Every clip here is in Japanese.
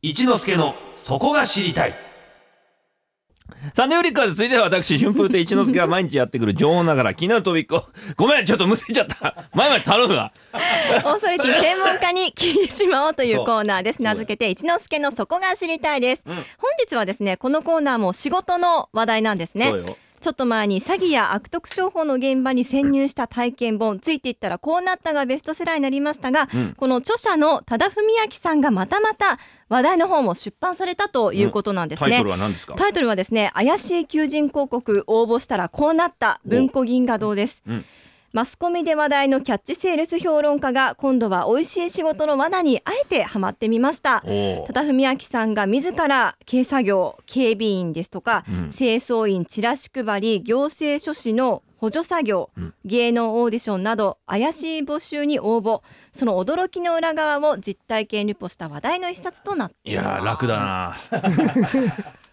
一之助のそこが知りたい。サンデーウリッカーズ続いては私春風亭一之輔が毎日やってくる常温ながら気になる飛びっこごめんちょっとむせちゃった。前々頼むわ。オーソリティ専門家に聞いてしまおうという コーナーです。名付けて一之輔のそこが知りたいです、うん。本日はですねこのコーナーも仕事の話題なんですね。そうよちょっと前に詐欺や悪徳商法の現場に潜入した体験本ついていったらこうなったがベストセラーになりましたが、うん。この著者の多田文明さんがまたまた話題の本を出版されたということなんですね、タイトルは何ですか？タイトルはですね怪しい求人広告応募したらこうなった文庫銀河堂です、うんマスコミで話題のキャッチセールス評論家が今度は美味しい仕事の罠にあえてハマってみました。お多田文明さんが自ら軽作業警備員ですとか、うん。清掃員チラシ配り行政書士の補助作業、うん。芸能オーディションなど怪しい募集に応募。その驚きの裏側を実体験リポした話題の一冊となっていいます。やー楽だな。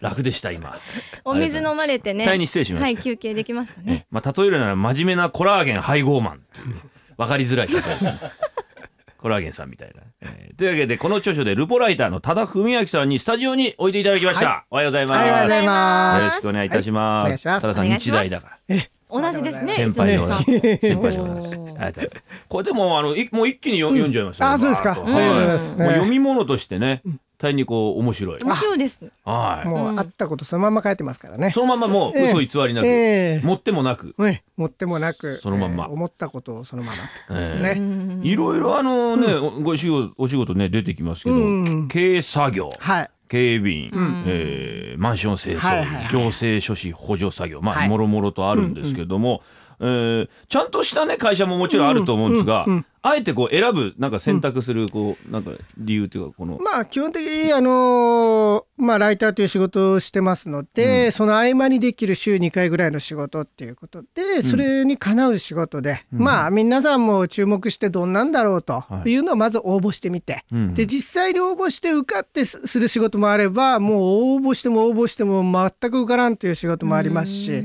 楽でした今。お水飲まれてね。大変に失礼しましたはい休憩できましたね。ねまあ、例えるなら真面目なコラーゲン配合マンという 分かりづらい例えですね。コラーゲンさんみたいな、えーというわけでこの著書でルポライターの多田文明さんにスタジオにおいでいただきました、おはようございます。おはようございます。よろしくお願いいたします、はいお願いします。多田さん日大だから同じですね先輩でございます一ノ瀬先輩でございますありがとうございます。これでもあのいもう一気によ、読んじゃいましたねあそうですか。はい。もう読み物としてね大変にこう面白い。面白いです。はい。もうあったことそのまま書いてますからね。そのままもうええ嘘偽りなく、ええ。持ってもなく、ね、持ってもなくそのまんま。えー思ったことをそのままって。いろいろあのね、おご仕事お仕事ね出てきますけど、うん。経営作業、はい。警備員、ん。えーマンション清掃、はいはいはい。行政書士補助作業まあ、はい。もろもろとあるんですけども、えーちゃんとしたね会社ももちろんあると思うんですが、うんうんうんあえてこう選ぶなんか選択するこうなんか理由っていうかこの、まあ基本的にあのーまあライターという仕事をしてますので、その合間にできる週2回ぐらいの仕事っていうことで、それにかなう仕事で、まあ皆さんも注目してどんなんだろうとはい。いうのをまず応募してみて、うん。で実際に応募して受かってすする仕事もあればもう応募しても応募しても全く受からんという仕事もありますし、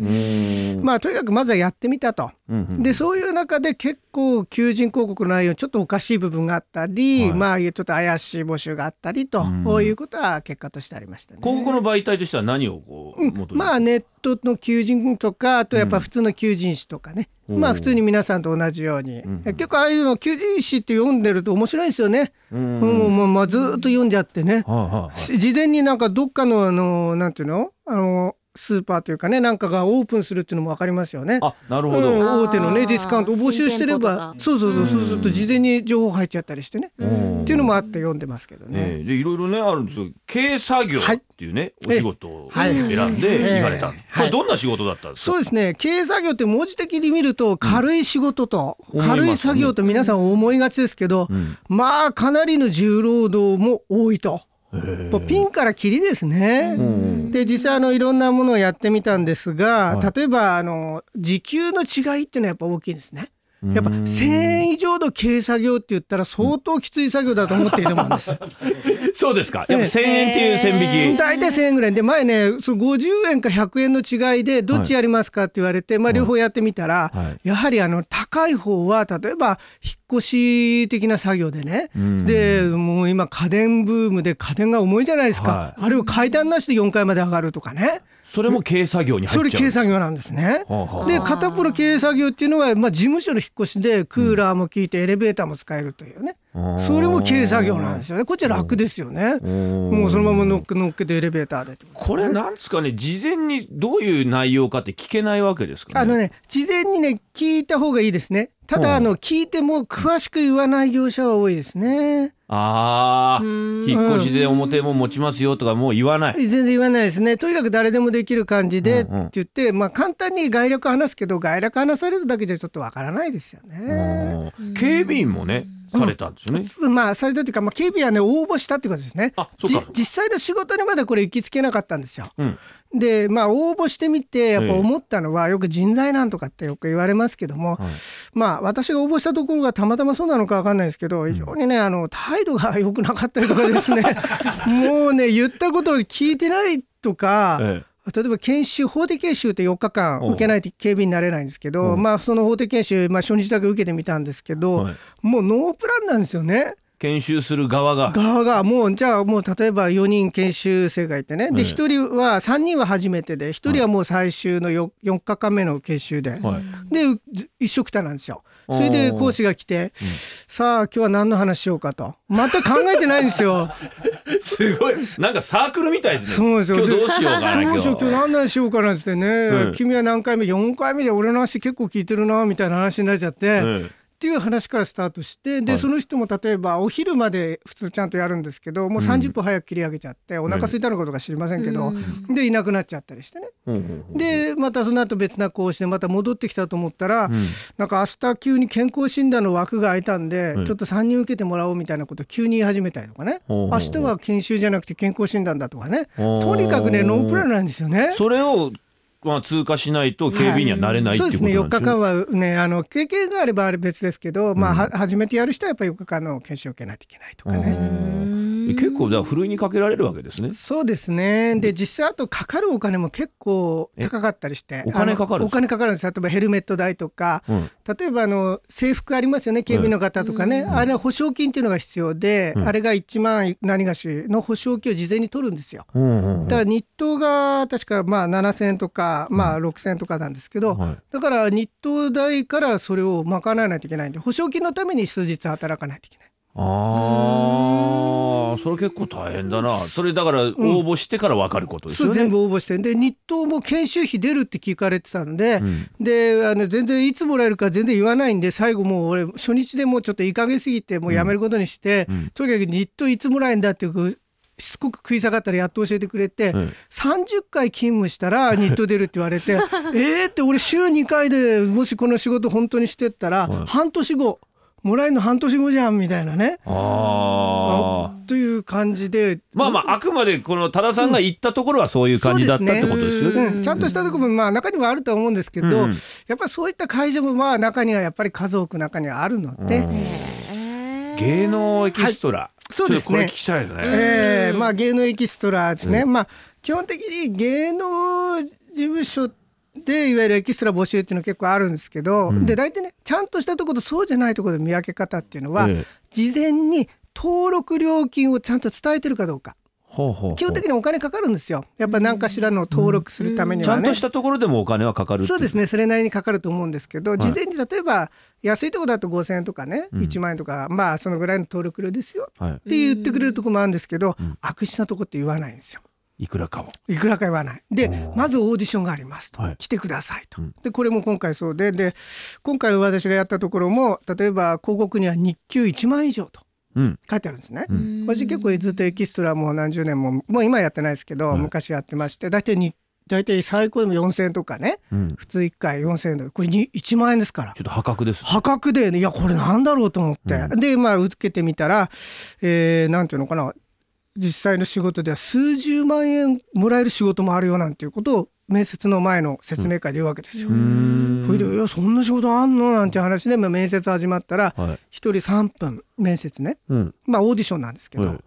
まあとにかくまずはやってみたと。うんうん。でそういう中で結構求人広告の内容にちょっとおかしい部分があったり、はい。まあちょっと怪しい募集があったりと、うん。こういうことは結果としてありましたね。広告の媒体としては何をこう元に、まあネットの求人とかあとやっぱ普通の求人誌とかね、うんまあ普通に皆さんと同じように、ん。結構ああいうの求人誌って読んでると面白いんですよね。うん。もうまあずーっと読んじゃってね、事前になんかどっかのあのなんていうの？あのスーパーというかねなんかがオープンするっていうのも分かりますよね。あなるほうん、ど、大手のねディスカウントを募集してればそうそうそううんそうすると事前に情報入っちゃったりしてね、うん。っていうのもあって読んでますけどね。ええでいろいろねあるんですよ。経営作業っていうね、お仕事をはい。選んで言われた、ええこれどんな仕事だったんですか、そうですね。経営作業って文字的に見ると軽い仕事と、うん軽い作業と皆さん思いがちですけど、うん。まあかなりの重労働も多いと。もうピンからキリですね。うんで実際あのいろんなものをやってみたんですが、はい例えばあの時給の違いっていうのはやっぱ大きいですね。やっぱうん1000円以上の軽作業って言ったら相当きつい作業だと思っているもんです。そうですか。やっぱ1000円っていう線引き、大体1000円ぐらい。で前ねそう50円か100円の違いでどっちやりますかって言われて、まあ、両方やってみたら、はい。やはりあの高い方は例えば引っ越し的な作業でね、うん。でもう今家電ブームで家電が重いじゃないですか、はい。あれを階段なしで4階まで上がるとかねそれも経営作業に入それっちゃう軽作業なんですね。はあはあで片っぽの経営作業っていうのは、まあ、事務所の引っ越しでクーラーも効いてエレベーターも使えるというね、それも経営作業なんですよね。こっちは楽ですよね。もうそのまま乗っけ乗っけてエレベーターでってこれなんですかね事前にどういう内容かって聞けないわけですかね？あのね事前にね聞いた方がいいですね。ただ、うん。あの聞いても詳しく言わない業者は多いですねああうん。引っ越しで表も持ちますよとかもう言わない、全然言わないですね。とにかく誰でもできる感じでってうん。うん言って、まあ簡単に概略話すけど概略話されるだけじゃちょっとわからないですよね。うん。警備員もねされたんですよね、まあされたというか、まあ、警備はね応募したってことですね。あそうか。じ実際の仕事にまだこれ行きつけなかったんですよ。うん。でまあ応募してみてやっぱええ。思ったのは、よく人材なんとかってよく言われますけども、はい。まあ私が応募したところがたまたまそうなのかわかんないですけど非常にねあの態度が良くなかったりとかですね。もうね言ったことを聞いてないとか、え例えば研修法的研修って4日間受けないと警備になれないんですけど、うん。まあその法的研修、まあ、初日だけ受けてみたんですけど、はい。もうノープランなんですよね。研修する側が。側が。もうじゃあもう例えば4人研修生がいてね。でええ。1人は3人は初めてで1人はもう最終の 4, 4日間目の研修で、はい。でう一緒くたなんですよ。それで講師が来て、さあ今日は何の話しようかと。全く考えてないんですよ。すごい。なんかサークルみたいですね。そうですよ。今日どうしようかなどうしよう今日。何の話しようかなってね、ええ君は何回目4回目で俺の話結構聞いてるなみたいな話になっちゃって、えっていう話からスタートしてで、はい。その人も例えばお昼まで普通ちゃんとやるんですけどもう30分早く切り上げちゃって、お腹空いたのかどうか知りませんけど、でいなくなっちゃったりしてね。えうんうんうん。でまたその後別な講師でまた戻ってきたと思ったら、ん。なんか明日急に健康診断の枠が空いたんで、うんちょっと3人受けてもらおうみたいなことを急に言い始めたりとかね、明日は研修じゃなくて健康診断だとかね。とにかくねノープランなんですよね。それをまあ通過しないと警備員にはなれないっていそうですね。4日間はねあの経験があればあれ別ですけど、まあは初めてやる人はやっぱり4日間の研修を受けないといけないとかね。うん。結構だふるいにかけられるわけですね。そうですね。で実際あとかかるお金も結構高かったりしてお金かかるお金かかるんです。例えばヘルメット代とか、うん。例えばあの制服ありますよね警備の方とかね、あれは保証金っていうのが必要で、うん。あれが1万何がしの保証金を事前に取るんですよ。うんうんうん。だから日当が確かまあ7,000円とか、まあ、6,000円とかなんですけど、はい。だから日当代からそれを賄わないといけないんで保証金のために数日働かないといけない。ああそれ結構大変だな。それだから応募してから分かることですよね、そう全部応募して。で日当も研修費出るって聞かれてたんで、うん。であの全然いつもらえるか全然言わないんで最後もう俺初日でもうちょっといい加減すぎてもうやめることにして、うん。とにかく日当いつもらえるんだっていうしつこく食い下がったらやっと教えてくれて、うん。30回勤務したら日当出るって言われて えーって俺週2回でもしこの仕事本当にしてったら、はい半年後もらえるの半年後じゃんみたいなね。ああという感じで。まあまああくまでこの多田さんが言ったところはそういう感じだったってことですよね。うん、ちゃんとしたところもまあ中にはあるとは思うんですけど、うん。やっぱりそういった会場もまあ中にはやっぱり数多く中にはあるので、うん。芸能エキストラ、そうですね。これ聞きたいですね。えーまあ芸能エキストラですね、まあ基本的に芸能事務所でいわゆるエキストラ募集っていうの結構あるんですけど、うんで大体ねちゃんとしたところとそうじゃないところの見分け方っていうのは、ええ。事前に登録料金をちゃんと伝えてるかどうか。ほうほうほう。基本的にお金かかるんですよ。やっぱ何かしらの登録するためにはね。ちゃんとしたところでもお金はかかるそうですね。それなりにかかると思うんですけど、い。事前に例えば安いとこだと5,000円とかね、うん。1万円とかまあそのぐらいの登録料ですよはい。って言ってくれるとこもあるんですけど、うん。悪質なとこって言わないんですよ。いくらかを。いくらか言わない。でまずオーディションがありますと、はい。来てくださいと。うん。でこれも今回そうでで今回私がやったところも例えば広告には日給1万円以上とうん。書いてあるんですね。うん。私結構ずっとエキストラもう何十年ももう今やってないですけど、はい。昔やってまして大体に大体最高でも4,000円とかね。うん。普通1回4,000円でこれに1万円ですから。ちょっと破格です。破格で、ね、いやこれなんだろうと思って、うでまあ受けてみたら、えーなんていうのかな実際の仕事では数十万円もらえる仕事もあるよなんていうことを面接の前の説明会で言うわけですよ。それで「いやそんな仕事あんの?」なんて話で、まあ、面接始まったらはい。1人3分面接ねうん。まあオーディションなんですけど、はい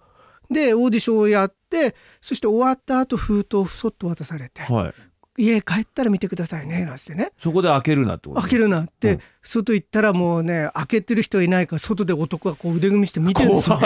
でオーディションをやってそして終わった後封筒をそっと渡されてはい。「家帰ったら見てくださいね」なんてねそこで開けるなってこと。開けるなって、うん外行ったらもうね開けてる人いないから外で男がこう腕組みして見てるんですよ。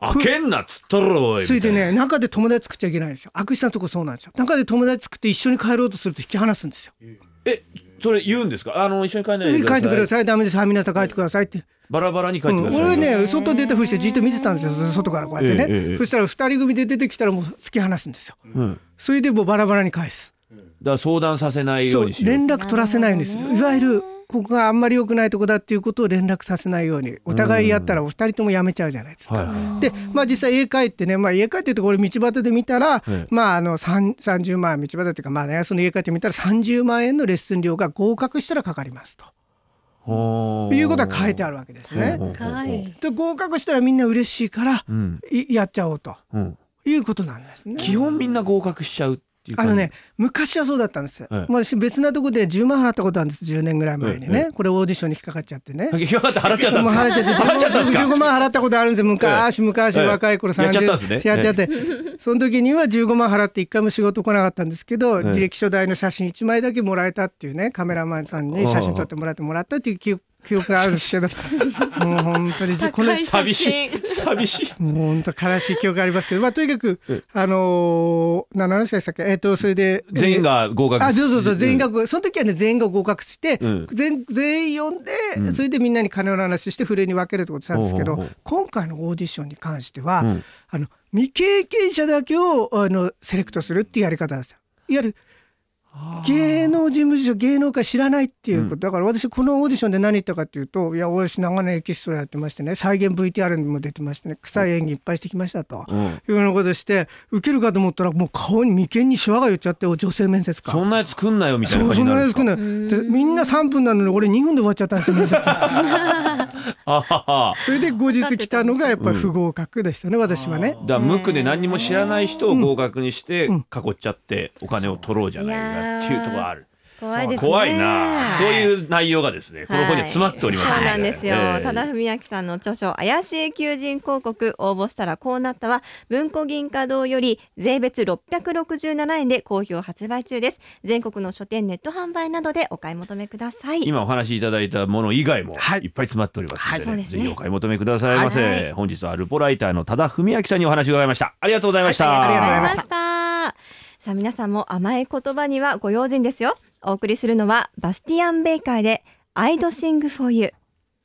開けんなっつったろおいそれでね中で友達作っちゃいけないんですよ。悪質なとこそうなんですよ。中で友達作って一緒に帰ろうとすると引き離すんですよ。なえそれ言うんですか？あの一緒に帰らないで帰ってくだいさい。ダメです。はい皆さん帰ってくださいって、バラバラに帰うんってください、俺ね外出たふりしてじっと見てたんですよ。外からこうやってね、ええええ。そしたら二人組で出てきたらもう突き放すんですよ。うん、だかそれでもうバラバラに返す。ら相談させないよそううにしよう。連絡取らせないようにする。いわゆるここがあんまり良くないとこだっていうことを連絡させないようにお互いやったらお二人ともやめちゃうじゃないですか。はいはい。でまあ実際家帰ってね、まあ、家帰ってところ道端で見たら、ええ。まああの3 30万道端っていうかまあねその家帰って見たら30万円のレッスン料が合格したらかかりますと。いうことが書いてあるわけですね。ほうほうほう高い。で合格したらみんな嬉しいからうん。いやっちゃおうとうん、いうことなんですね。基本みんな合格しちゃうあのね昔はそうだったんです、ええ私別なとこで10万払ったことあるんです。10年ぐらい前にね、えこれオーディションに引っかかっちゃってね。引っかかって払っちゃったんですか？もう払っちゃって払っちゃったんですか？15万払ったことあるんです。よ昔、昔ええ若い頃30やっちゃったんですね。やっちゃって、その時には15万払って一回も仕事来なかったんですけど、ええ履歴書代の写真1枚だけもらえたっていうねカメラマンさんに写真撮ってもらってもらったっていう記記憶があるんですけど。もう本当にこ寂しい。真寂しい。もう本当悲しい記憶がありますけど、まあ、とにかくえ、あのー、何の話でしたっけ、えっ、と、それで。全員が合格あ、そうそうそう、全員がうん合格、その時はね、全員が合格して、うん。全全員呼んで、うん。それでみんなに金の話して、フレに分けるってことしたんですけど、ほうほうほう。今回のオーディションに関しては、うん。あの未経験者だけをあのセレクトするっていうやり方なんですよ。いわゆる芸能事務所芸能界知らないっていうこと、うん。だから私このオーディションで何言ったかっていうといや私長年エキストラやってましてね再現 VTR にも出てましてね臭い演技いっぱいしてきましたと、うん。いうようなことして受けるかと思ったらもう顔に眉間にシワが寄っちゃってお女性面接官。そんなやつ来んなよみたいな感じになるんなやつ来ですかんないでみんな3分なのに俺2分で終わっちゃったんですよ面接 それで後日来たのがやっぱり不合格でしたね、私はね。だ無垢で何にも知らない人を合格にしてうん。囲っちゃってお金を取ろうじゃないかっていうところがある。怖いですね。怖いな。そういう内容がですね、この本には詰まっておりますのそうなんですよ、ええ。多田文明さんの著書怪しい求人広告応募したらこうなったは文庫銀貨堂より税別667円で好評発売中です。全国の書店ネット販売などでお買い求めください。今お話しいただいたもの以外もはい。いっぱい詰まっておりますので,、はいそうですね。ぜひお買い求めくださいませ、はい。本日はルポライターの多田文明さんにお話を伺いました。ありがとうございました、はいありがとうございましありがとうございました。さあ皆さんも甘い言葉にはご用心ですよお送りするのはバスティアン・ベイカーでアイドシングフォーユー。